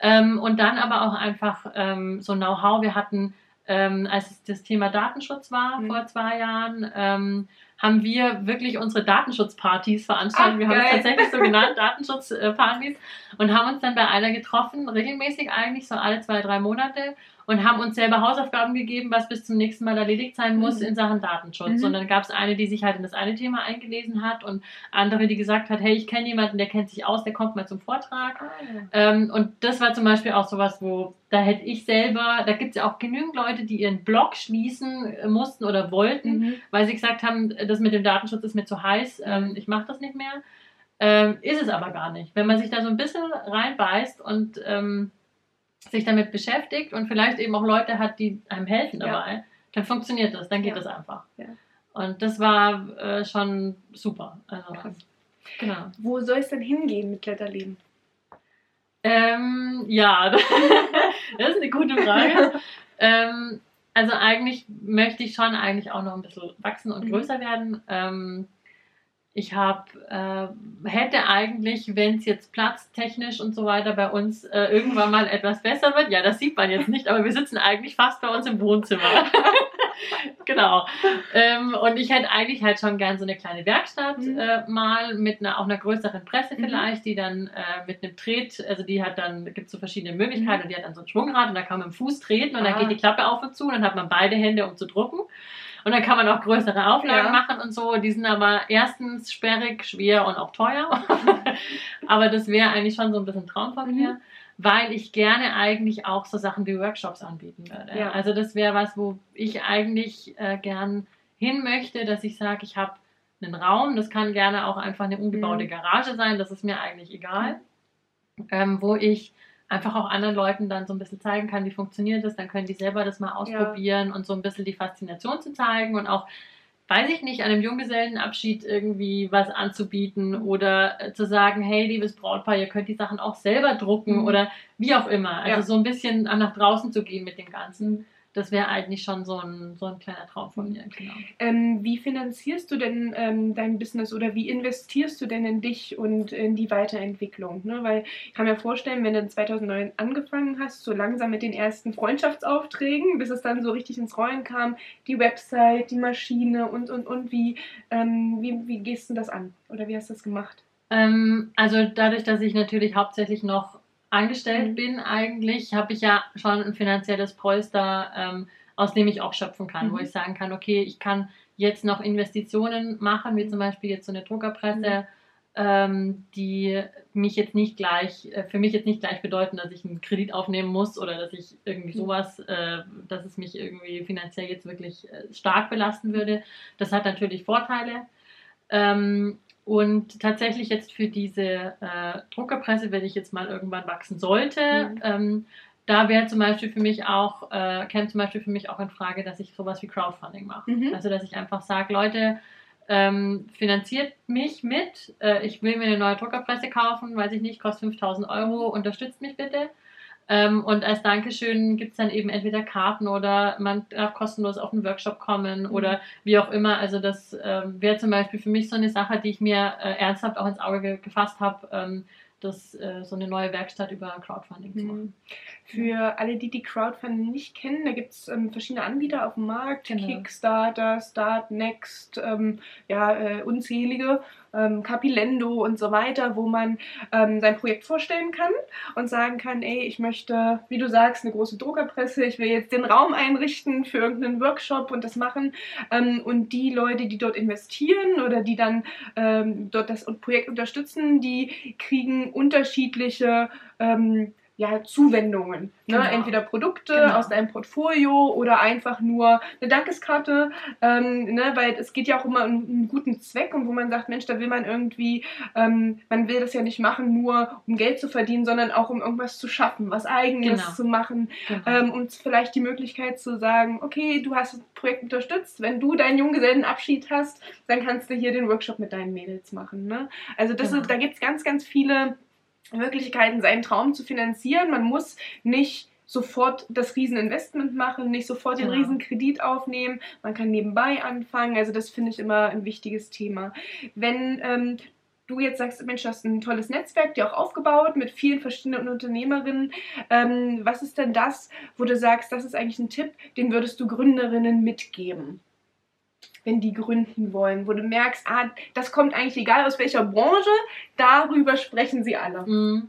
Ähm, und dann aber auch einfach ähm, so Know-how. Wir hatten, ähm, als es das Thema Datenschutz war Mhm. vor zwei Jahren, ähm, haben wir wirklich unsere Datenschutzpartys veranstaltet. Ach, wir haben es tatsächlich so genannt, Datenschutzpartys, und haben uns dann bei einer getroffen, regelmäßig eigentlich, so alle zwei, drei Monate, und haben uns selber Hausaufgaben gegeben, was bis zum nächsten Mal erledigt sein muss Mhm. in Sachen Datenschutz. Mhm. Und dann gab es eine, die sich halt in das eine Thema eingelesen hat und andere, die gesagt hat, hey, ich kenne jemanden, der kennt sich aus, der kommt mal zum Vortrag. Ah, Ähm, und das war zum Beispiel auch sowas, wo da hätte ich selber, da gibt es ja auch genügend Leute, die ihren Blog schließen äh, mussten oder wollten, Mhm. weil sie gesagt haben, das mit dem Datenschutz ist mir zu heiß, ähm, ich mache das nicht mehr. Ähm, ist es aber gar nicht. Wenn man sich da so ein bisschen reinbeißt und ähm, sich damit beschäftigt und vielleicht eben auch Leute hat, die einem helfen Ja. dabei, dann funktioniert das, dann geht Ja. das einfach. Ja. Und das war äh, schon super. Also, genau. Wo soll es denn hingehen mit Kletterleben? Ähm, ja, das ist eine gute Frage. ähm, also eigentlich möchte ich schon eigentlich auch noch ein bisschen wachsen und Mhm. größer werden. Ähm, ich habe, äh, hätte eigentlich, wenn es jetzt platztechnisch und so weiter bei uns äh, irgendwann mal etwas besser wird, ja, das sieht man jetzt nicht, aber wir sitzen eigentlich fast bei uns im Wohnzimmer. genau. Ähm, und ich hätte eigentlich halt schon gern so eine kleine Werkstatt Mhm. äh, mal mit einer, auch einer größeren Presse Mhm. vielleicht, die dann äh, mit einem Tret, also die hat dann, gibt es so verschiedene Möglichkeiten Mhm. und die hat dann so ein Schwungrad und da kann man mit dem Fuß treten und dann Ah. geht die Klappe auf und zu und dann hat man beide Hände, um zu drucken. Und dann kann man auch größere Auflagen Ja. machen und so. Die sind aber erstens sperrig, schwer und auch teuer. aber das wäre eigentlich schon so ein bisschen ein Traum von Mhm. mir, weil ich gerne eigentlich auch so Sachen wie Workshops anbieten würde. Ja. Also das wäre was, wo ich eigentlich äh, gern hin möchte, dass ich sage, ich habe einen Raum, das kann gerne auch einfach eine umgebaute Mhm. Garage sein, das ist mir eigentlich egal, ähm, wo ich einfach auch anderen Leuten dann so ein bisschen zeigen kann, wie funktioniert das, dann können die selber das mal ausprobieren und so ein bisschen die Faszination zu zeigen und auch, weiß ich nicht, an einem Junggesellenabschied irgendwie was anzubieten oder äh, zu sagen, hey, liebes Brautpaar, ihr könnt die Sachen auch selber drucken Mhm. oder wie auch immer. Also Ja. so ein bisschen nach draußen zu gehen mit dem Ganzen. Das wäre eigentlich schon so ein, so ein kleiner Traum von mir. Genau. Ähm, wie finanzierst du denn ähm, dein Business oder wie investierst du denn in dich und in die Weiterentwicklung? Ne? Weil ich kann mir vorstellen, wenn du 2009 angefangen hast, so langsam mit den ersten Freundschaftsaufträgen, bis es dann so richtig ins Rollen kam, die Website, die Maschine und, und, und, wie, ähm, wie, wie gehst du das an? Oder wie hast du das gemacht? Ähm, also dadurch, dass ich natürlich hauptsächlich noch angestellt Mhm. bin, eigentlich habe ich ja schon ein finanzielles Polster, ähm, aus dem ich auch schöpfen kann, wo Mhm. ich sagen kann, okay, ich kann jetzt noch Investitionen machen, wie Mhm. zum Beispiel jetzt so eine Druckerpresse, ähm, die mich jetzt nicht gleich, äh, für mich jetzt nicht gleich bedeuten, dass ich einen Kredit aufnehmen muss oder dass ich irgendwie Mhm. sowas, äh, dass es mich irgendwie finanziell jetzt wirklich äh, stark belasten würde. Das hat natürlich Vorteile. Ähm, und tatsächlich jetzt für diese äh, Druckerpresse, wenn ich jetzt mal irgendwann wachsen sollte, Mhm. ähm, da wäre zum Beispiel für mich auch, äh, käme zum Beispiel für mich auch in Frage, dass ich sowas wie Crowdfunding mache. Mhm. Also dass ich einfach sage, Leute, ähm, finanziert mich mit, äh, ich will mir eine neue Druckerpresse kaufen, weiß ich nicht, kostet 5000 Euro, unterstützt mich bitte. Ähm, und als Dankeschön gibt es dann eben entweder Karten oder man darf kostenlos auf einen Workshop kommen Mhm. oder wie auch immer. Also das ähm, wäre zum Beispiel für mich so eine Sache, die ich mir äh, ernsthaft auch ins Auge ge gefasst habe, ähm, das, äh, so eine neue Werkstatt über Crowdfunding zu machen. Mhm. Für alle, die die Crowdfunding nicht kennen, da gibt es ähm, verschiedene Anbieter auf dem Markt, Genau. Kickstarter, Start, Next, ähm, ja, äh, unzählige. Äh, ähm, Capilendo und so weiter, wo man ähm, sein Projekt vorstellen kann und sagen kann, ey, ich möchte, wie du sagst, eine große Druckerpresse, ich will jetzt den Raum einrichten für irgendeinen Workshop und das machen. Ähm, und die Leute, die dort investieren oder die dann ähm, dort das Projekt unterstützen, die kriegen unterschiedliche ähm, ja, Zuwendungen. Ne? Genau. Entweder Produkte genau. aus deinem Portfolio oder einfach nur eine Dankeskarte, ähm, ne? weil es geht ja auch immer um einen guten Zweck und wo man sagt, Mensch, da will man irgendwie, ähm, man will das ja nicht machen, nur um Geld zu verdienen, sondern auch um irgendwas zu schaffen, was eigenes genau. zu machen genau. ähm, und vielleicht die Möglichkeit zu sagen, okay, du hast das Projekt unterstützt, wenn du deinen Junggesellenabschied hast, dann kannst du hier den Workshop mit deinen Mädels machen. Ne? Also das genau. ist, da gibt es ganz, ganz viele Möglichkeiten, seinen Traum zu finanzieren. Man muss nicht sofort das Rieseninvestment machen, nicht sofort den genau. Riesenkredit aufnehmen. Man kann nebenbei anfangen. Also das finde ich immer ein wichtiges Thema. Wenn ähm, du jetzt sagst, Mensch, du hast ein tolles Netzwerk, dir auch aufgebaut mit vielen verschiedenen Unternehmerinnen. Ähm, was ist denn das, wo du sagst, das ist eigentlich ein Tipp, den würdest du Gründerinnen mitgeben? Wenn die gründen wollen, wo du merkst, ah, das kommt eigentlich egal aus welcher Branche, darüber sprechen sie alle. Mhm.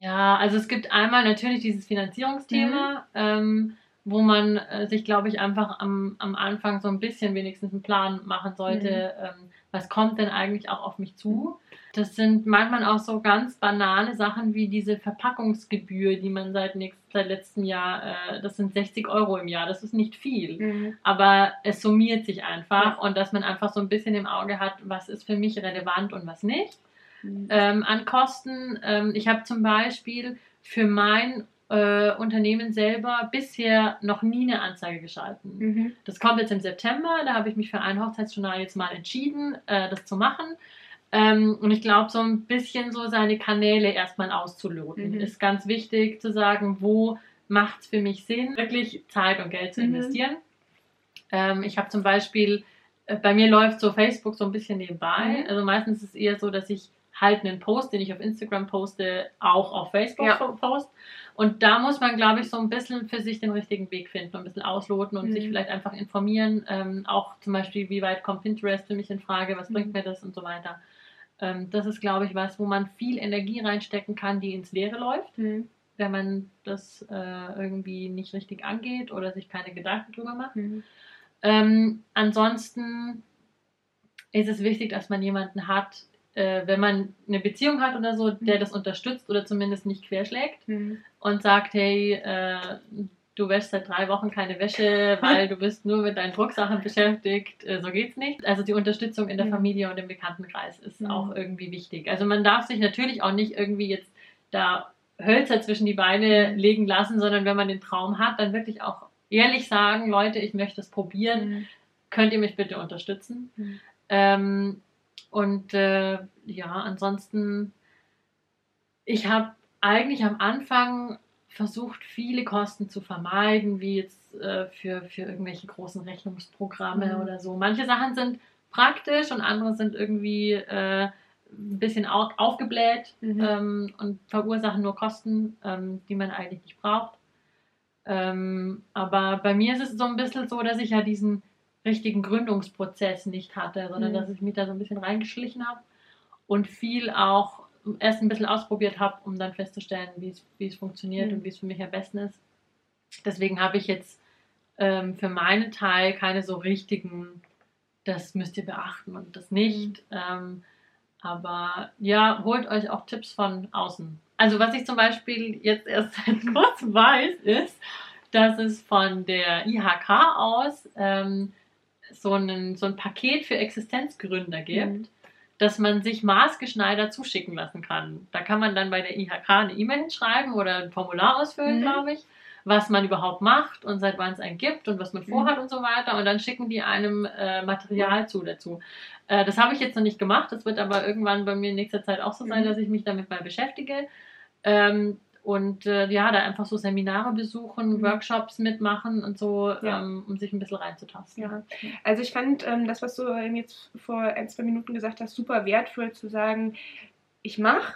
Ja, also es gibt einmal natürlich dieses Finanzierungsthema, mhm. ähm, wo man äh, sich, glaube ich, einfach am, am Anfang so ein bisschen wenigstens einen Plan machen sollte, mhm. ähm, was kommt denn eigentlich auch auf mich zu. Das sind manchmal auch so ganz banale Sachen wie diese Verpackungsgebühr, die man seit, nächst, seit letztem Jahr, äh, das sind 60 Euro im Jahr, das ist nicht viel, mhm. aber es summiert sich einfach ja. und dass man einfach so ein bisschen im Auge hat, was ist für mich relevant und was nicht. Mhm. Ähm, an Kosten, ähm, ich habe zum Beispiel für mein äh, Unternehmen selber bisher noch nie eine Anzeige geschalten. Mhm. Das kommt jetzt im September, da habe ich mich für ein Hochzeitsjournal jetzt mal entschieden, äh, das zu machen. Ähm, und ich glaube, so ein bisschen so seine Kanäle erstmal auszuloten, mhm. ist ganz wichtig zu sagen, wo macht es für mich Sinn, wirklich Zeit und Geld zu mhm. investieren. Ähm, ich habe zum Beispiel, äh, bei mir läuft so Facebook so ein bisschen nebenbei. Mhm. Also meistens ist es eher so, dass ich halt einen Post, den ich auf Instagram poste, auch auf Facebook ja. post. Und da muss man, glaube ich, so ein bisschen für sich den richtigen Weg finden, ein bisschen ausloten und mhm. sich vielleicht einfach informieren. Ähm, auch zum Beispiel, wie weit kommt Pinterest für mich in Frage, was bringt mhm. mir das und so weiter. Ähm, das ist, glaube ich, was, wo man viel Energie reinstecken kann, die ins Leere läuft, mhm. wenn man das äh, irgendwie nicht richtig angeht oder sich keine Gedanken drüber macht. Mhm. Ähm, ansonsten ist es wichtig, dass man jemanden hat, äh, wenn man eine Beziehung hat oder so, der mhm. das unterstützt oder zumindest nicht querschlägt mhm. und sagt, hey, äh, du wäschst seit drei Wochen keine Wäsche, weil du bist nur mit deinen Drucksachen beschäftigt. Äh, so geht's nicht. Also die Unterstützung in der mhm. Familie und im Bekanntenkreis ist mhm. auch irgendwie wichtig. Also man darf sich natürlich auch nicht irgendwie jetzt da Hölzer zwischen die Beine legen lassen, sondern wenn man den Traum hat, dann wirklich auch ehrlich sagen, Leute, ich möchte es probieren. Mhm. Könnt ihr mich bitte unterstützen? Mhm. Ähm, und äh, ja, ansonsten, ich habe eigentlich am Anfang versucht, viele Kosten zu vermeiden, wie jetzt äh, für, für irgendwelche großen Rechnungsprogramme mhm. oder so. Manche Sachen sind praktisch und andere sind irgendwie äh, ein bisschen auf, aufgebläht mhm. ähm, und verursachen nur Kosten, ähm, die man eigentlich nicht braucht. Ähm, aber bei mir ist es so ein bisschen so, dass ich ja diesen richtigen Gründungsprozess nicht hatte, sondern mhm. dass ich mich da so ein bisschen reingeschlichen habe und viel auch erst ein bisschen ausprobiert habe, um dann festzustellen, wie es funktioniert mhm. und wie es für mich am besten ist. Deswegen habe ich jetzt ähm, für meinen Teil keine so richtigen, das müsst ihr beachten und das nicht. Mhm. Ähm, aber ja, holt euch auch Tipps von außen. Also was ich zum Beispiel jetzt erst seit kurzem weiß, ist, dass es von der IHK aus ähm, so, einen, so ein Paket für Existenzgründer gibt. Mhm dass man sich maßgeschneidert zuschicken lassen kann. Da kann man dann bei der IHK eine E-Mail hinschreiben oder ein Formular ausfüllen, mhm. glaube ich, was man überhaupt macht und seit wann es einen gibt und was man mhm. vorhat mhm. und so weiter. Und dann schicken die einem äh, Material zu dazu. Äh, das habe ich jetzt noch nicht gemacht. Das wird aber irgendwann bei mir in nächster Zeit auch so sein, mhm. dass ich mich damit mal beschäftige. Ähm, und äh, ja, da einfach so Seminare besuchen, mhm. Workshops mitmachen und so, ja. ähm, um sich ein bisschen reinzutasten. Ja. Also ich fand ähm, das, was du jetzt vor ein, zwei Minuten gesagt hast, super wertvoll zu sagen, ich mache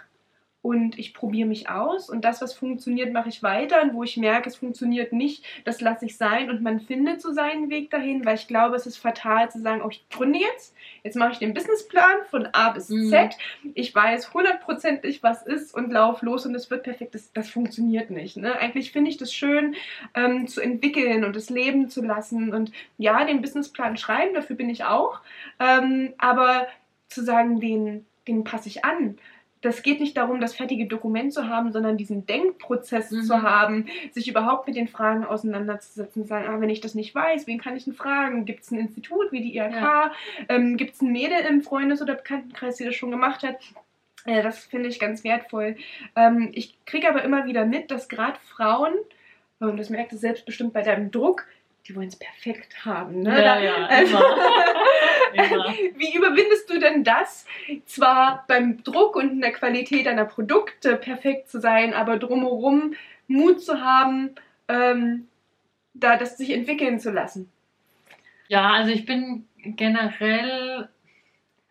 und ich probiere mich aus. Und das, was funktioniert, mache ich weiter. Und wo ich merke, es funktioniert nicht, das lasse ich sein. Und man findet so seinen Weg dahin, weil ich glaube, es ist fatal zu sagen, oh, ich gründe jetzt, jetzt mache ich den Businessplan von A bis mhm. Z, ich weiß hundertprozentig, was ist und laufe los und es wird perfekt, das, das funktioniert nicht. Ne? Eigentlich finde ich das schön, ähm, zu entwickeln und das leben zu lassen. Und ja, den Businessplan schreiben, dafür bin ich auch, ähm, aber zu sagen, den, den passe ich an das geht nicht darum, das fertige Dokument zu haben, sondern diesen Denkprozess mhm. zu haben, sich überhaupt mit den Fragen auseinanderzusetzen, zu sagen, ah, wenn ich das nicht weiß, wen kann ich denn fragen? Gibt es ein Institut wie die IHK? Ja. Ähm, Gibt es ein Mädel im Freundes- oder Bekanntenkreis, die das schon gemacht hat? Äh, das finde ich ganz wertvoll. Ähm, ich kriege aber immer wieder mit, dass gerade Frauen, und das merkst du selbst bestimmt bei deinem Druck, die wollen es perfekt haben. Ne? Ja, ja, also, immer. Wie überwindest du denn das, zwar beim Druck und in der Qualität deiner Produkte perfekt zu sein, aber drumherum Mut zu haben, ähm, da das sich entwickeln zu lassen? Ja, also ich bin generell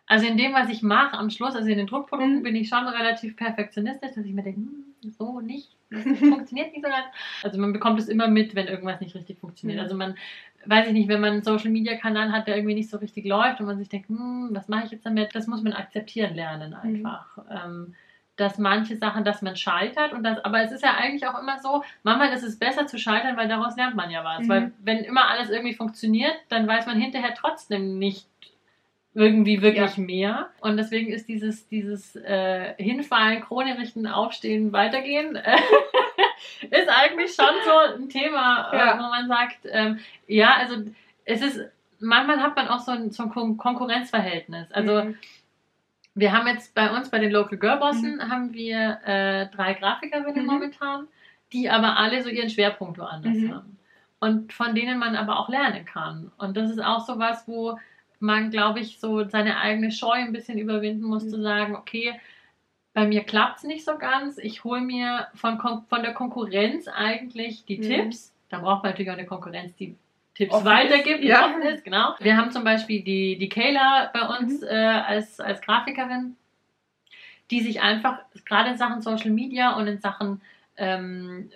also in dem, was ich mache am Schluss, also in den Druckprodukten, mhm. bin ich schon relativ perfektionistisch, dass ich mir denke, hm, so nicht, funktioniert nicht so ganz. Also man bekommt es immer mit, wenn irgendwas nicht richtig funktioniert. Mhm. Also man, weiß ich nicht, wenn man einen Social Media Kanal hat, der irgendwie nicht so richtig läuft und man sich denkt, hm, was mache ich jetzt damit? Das muss man akzeptieren lernen mhm. einfach. Mhm. Ähm, dass manche Sachen, dass man scheitert und das, aber es ist ja eigentlich auch immer so, manchmal ist es besser zu scheitern, weil daraus lernt man ja was. Mhm. Weil wenn immer alles irgendwie funktioniert, dann weiß man hinterher trotzdem nicht, irgendwie wirklich ja. mehr. Und deswegen ist dieses, dieses äh, Hinfallen, Krone richten, Aufstehen, Weitergehen, äh, ist eigentlich schon so ein Thema, äh, ja. wo man sagt, ähm, ja, also es ist, manchmal hat man auch so ein, so ein Kon Konkurrenzverhältnis. Also mhm. wir haben jetzt bei uns, bei den Local Girl Bossen, mhm. haben wir äh, drei Grafikerinnen mhm. momentan, die aber alle so ihren Schwerpunkt woanders mhm. haben. Und von denen man aber auch lernen kann. Und das ist auch so was, wo man, glaube ich, so seine eigene Scheu ein bisschen überwinden muss, mhm. zu sagen, okay, bei mir klappt es nicht so ganz. Ich hole mir von, von der Konkurrenz eigentlich die mhm. Tipps. Da braucht man natürlich auch eine Konkurrenz, die Tipps offen weitergibt, ist, ja. offen ist, genau. Wir haben zum Beispiel die, die Kayla bei uns mhm. äh, als, als Grafikerin, die sich einfach gerade in Sachen Social Media und in Sachen ähm,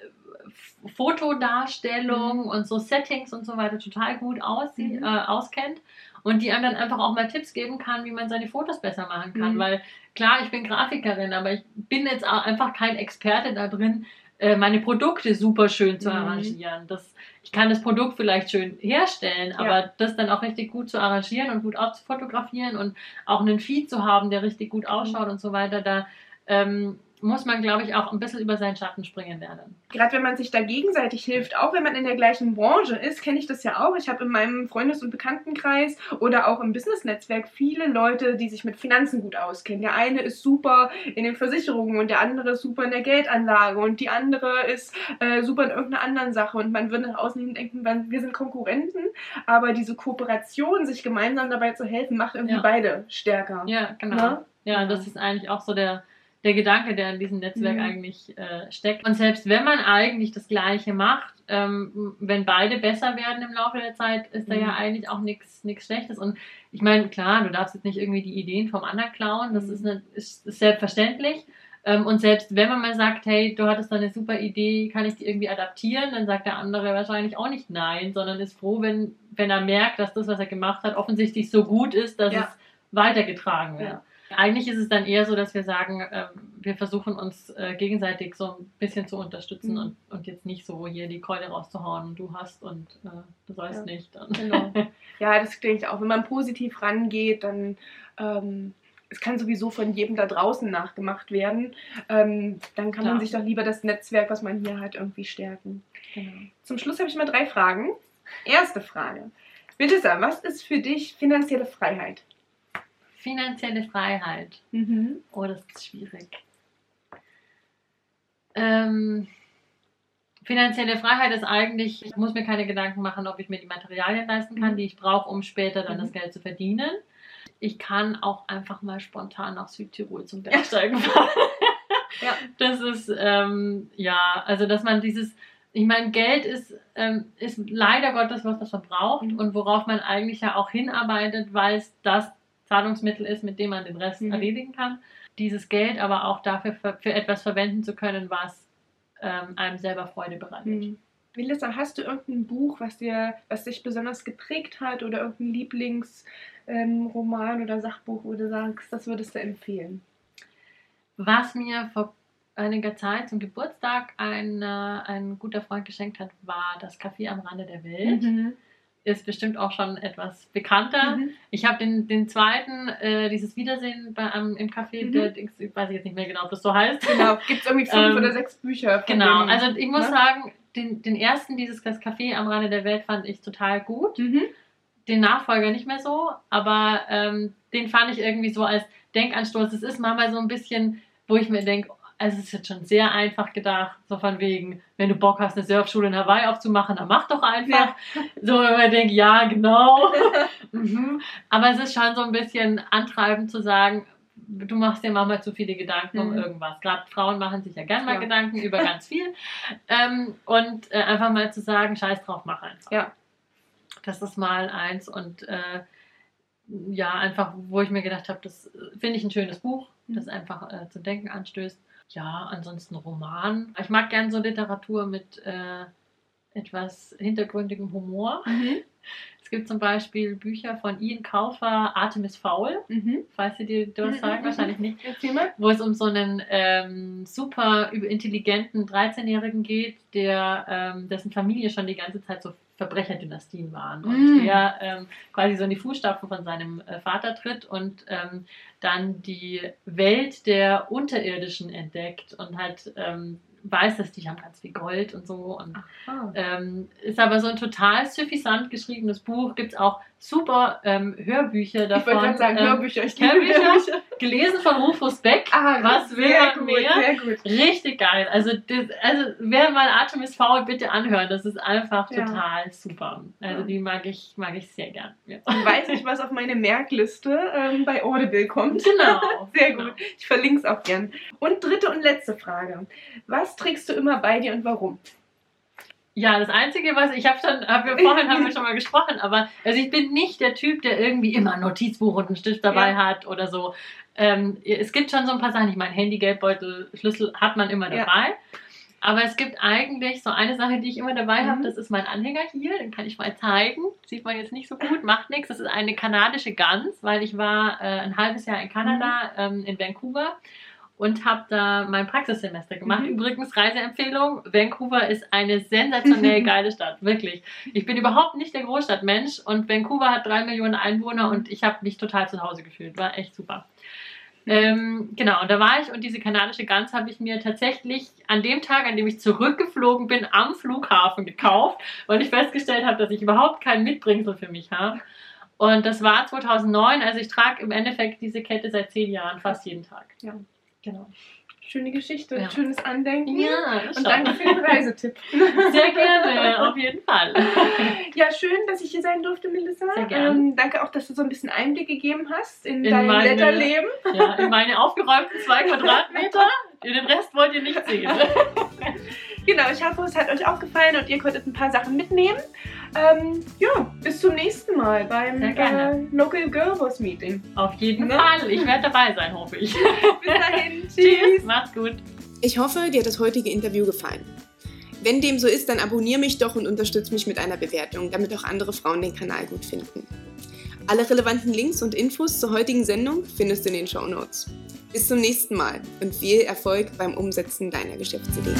Fotodarstellung mhm. und so Settings und so weiter total gut aussieht, mhm. äh, auskennt und die einem dann einfach auch mal Tipps geben kann, wie man seine Fotos besser machen kann. Mhm. Weil klar, ich bin Grafikerin, aber ich bin jetzt auch einfach kein Experte da drin, äh, meine Produkte super schön zu mhm. arrangieren. Das, ich kann das Produkt vielleicht schön herstellen, aber ja. das dann auch richtig gut zu arrangieren und gut aufzufotografieren und auch einen Feed zu haben, der richtig gut ausschaut mhm. und so weiter, da ähm, muss man, glaube ich, auch ein bisschen über seinen Schatten springen lernen. Gerade wenn man sich da gegenseitig hilft, auch wenn man in der gleichen Branche ist, kenne ich das ja auch. Ich habe in meinem Freundes- und Bekanntenkreis oder auch im Business-Netzwerk viele Leute, die sich mit Finanzen gut auskennen. Der eine ist super in den Versicherungen und der andere ist super in der Geldanlage und die andere ist äh, super in irgendeiner anderen Sache. Und man würde nach außen hin denken, wir sind Konkurrenten, aber diese Kooperation, sich gemeinsam dabei zu helfen, macht irgendwie ja. beide stärker. Ja, genau. Na? Ne? Ja, das ist eigentlich auch so der der Gedanke, der in diesem Netzwerk mhm. eigentlich äh, steckt. Und selbst wenn man eigentlich das Gleiche macht, ähm, wenn beide besser werden im Laufe der Zeit, ist mhm. da ja mhm. eigentlich auch nichts Schlechtes. Und ich meine, klar, du darfst jetzt nicht irgendwie die Ideen vom anderen klauen, das mhm. ist, eine, ist, ist selbstverständlich. Ähm, und selbst wenn man mal sagt, hey, du hattest da eine super Idee, kann ich die irgendwie adaptieren, dann sagt der andere wahrscheinlich auch nicht nein, sondern ist froh, wenn, wenn er merkt, dass das, was er gemacht hat, offensichtlich so gut ist, dass ja. es weitergetragen wird. Ja. Eigentlich ist es dann eher so, dass wir sagen, äh, wir versuchen uns äh, gegenseitig so ein bisschen zu unterstützen mhm. und, und jetzt nicht so hier die Keule rauszuhauen du hast und äh, du sollst ja. nicht. Genau. ja, das denke ich auch. Wenn man positiv rangeht, dann ähm, es kann sowieso von jedem da draußen nachgemacht werden. Ähm, dann kann Klar. man sich doch lieber das Netzwerk, was man hier hat, irgendwie stärken. Genau. Zum Schluss habe ich mal drei Fragen. Erste Frage. Bitte sag, was ist für dich finanzielle Freiheit? Finanzielle Freiheit. Mhm. Oh, das ist schwierig. Ähm, finanzielle Freiheit ist eigentlich, ich muss mir keine Gedanken machen, ob ich mir die Materialien leisten kann, mhm. die ich brauche, um später dann mhm. das Geld zu verdienen. Ich kann auch einfach mal spontan nach Südtirol zum Bergsteigen fahren. ja. Das ist, ähm, ja, also dass man dieses, ich meine, Geld ist, ähm, ist leider Gottes was, was man braucht mhm. und worauf man eigentlich ja auch hinarbeitet, weil es das Zahlungsmittel ist, mit dem man den Rest mhm. erledigen kann. dieses Geld aber auch dafür für, für etwas verwenden zu können, was ähm, einem selber Freude bereitet. Mhm. Melissa, hast du irgendein Buch, was dir, was dich besonders geprägt hat oder irgendein Lieblingsroman ähm, oder Sachbuch, wo du sagst, das würdest du empfehlen? Was mir vor einiger Zeit zum Geburtstag ein, äh, ein guter Freund geschenkt hat, war das Café am Rande der Welt. Mhm. Ist bestimmt auch schon etwas bekannter. Mhm. Ich habe den, den zweiten, äh, dieses Wiedersehen bei, um, im Café, Mhm. der, ich weiß jetzt nicht mehr genau, ob das so heißt. Genau, gibt es irgendwie fünf Ähm, oder sechs Bücher. Genau, denen, also ich muss ne? sagen, den, den ersten, dieses das Café am Rande der Welt, fand ich total gut. Mhm. Den Nachfolger nicht mehr so, aber ähm, den fand ich irgendwie so als Denkanstoß. Es ist manchmal so ein bisschen, wo ich mir denke, also es ist jetzt schon sehr einfach gedacht, so von wegen, wenn du Bock hast, eine Surfschule in Hawaii aufzumachen, dann mach doch einfach. So, wenn man denkt, ja, genau. mhm. Aber es ist schon so ein bisschen antreibend zu sagen, du machst dir manchmal zu viele Gedanken um Mhm. irgendwas. Gerade Frauen machen sich ja gern mal Ja. Gedanken über ganz viel. ähm, und äh, einfach mal zu sagen, scheiß drauf, mach einfach. Ja. Das ist mal eins und äh, ja, einfach, wo ich mir gedacht habe, das äh, finde ich ein schönes Buch, Mhm. das einfach äh, zum Denken anstößt. Ja, ansonsten Roman. Ich mag gern so Literatur mit äh, etwas hintergründigem Humor. Mhm. Es gibt zum Beispiel Bücher von Ian Kaufer, Atem ist faul, Mhm. falls sie dir was Mhm, sagen, mhm, wahrscheinlich nicht wo es um so einen ähm, super intelligenten 13-Jährigen geht, der, ähm, dessen Familie schon die ganze Zeit so Verbrecherdynastien waren und Mm. der ähm, quasi so in die Fußstapfen von seinem äh, Vater tritt und ähm, dann die Welt der Unterirdischen entdeckt und halt ähm, weiß, dass die haben ganz viel Gold und so und ähm, ist aber so ein total suffisant geschriebenes Buch. Gibt es auch super ähm, Hörbücher Ich davon. wollte gerade sagen, ähm, Hörbücher. Ich Hörbücher? Hörbücher. Gelesen von Rufus Beck. Ah, Was will man gut, mehr? Sehr gut. Richtig geil. Also, das, also wer mal Atem ist faul, bitte anhören. Das ist einfach Ja. total super. Also Ja. die mag ich, mag ich sehr gern. Ja. Dann weiß ich, was auf meine Merkliste ähm, bei Audible kommt. Genau. Sehr Genau. gut. Ich verlinke es auch gern. Und dritte und letzte Frage. Was trägst du immer bei dir und warum? Ja, das Einzige, was ich habe schon, hab wir vorhin haben wir schon mal gesprochen, aber also ich bin nicht der Typ, der irgendwie immer ein Notizbuch und einen Stift dabei Ja. hat oder so. Ähm, es gibt schon so ein paar Sachen. Ich meine, Handy, Geldbeutel, Schlüssel hat man immer Ja. dabei. Aber es gibt eigentlich so eine Sache, die ich immer dabei habe, Mhm. das ist mein Anhänger hier, den kann ich mal zeigen. Sieht man jetzt nicht so gut, macht nichts. Das ist eine kanadische Gans, weil ich war äh, ein halbes Jahr in Kanada, ähm, in Vancouver und habe da mein Praxissemester gemacht. Mhm. Übrigens, Reiseempfehlung, Vancouver ist eine sensationell geile Stadt, wirklich. Ich bin überhaupt nicht der Großstadtmensch und Vancouver hat drei Millionen Einwohner und ich habe mich total zu Hause gefühlt. War echt super. Ähm, genau, und da war ich und diese kanadische Gans habe ich mir tatsächlich an dem Tag, an dem ich zurückgeflogen bin, am Flughafen gekauft, weil ich festgestellt habe, dass ich überhaupt kein Mitbringsel für mich habe. Und das war 2009, also ich trage im Endeffekt diese Kette seit zehn Jahren, fast jeden Tag. Ja. Genau. Schöne Geschichte, Ja. schönes Andenken. Ja, Und danke für den Reisetipp. Sehr gerne, auf jeden Fall. Ja, schön, dass ich hier sein durfte, Melissa. Sehr gerne. Ähm, danke auch, dass du so ein bisschen Einblick gegeben hast in, In dein meine- Letterleben. Ja, in meine aufgeräumten zwei Quadratmeter. Den Rest wollt ihr nicht sehen. Genau, ich hoffe, es hat euch auch gefallen und ihr konntet ein paar Sachen mitnehmen. Ähm, ja, bis zum nächsten Mal beim äh, Local Girl Boss Meeting. Auf jeden Ne? Fall. Ich werde dabei sein, hoffe ich. Bis dahin, Tschüss. tschüss. Macht's gut. Ich hoffe, dir hat das heutige Interview gefallen. Wenn dem so ist, dann abonniere mich doch und unterstütze mich mit einer Bewertung, damit auch andere Frauen den Kanal gut finden. Alle relevanten Links und Infos zur heutigen Sendung findest du in den Show Notes. Bis zum nächsten Mal und viel Erfolg beim Umsetzen deiner Geschäftsidee.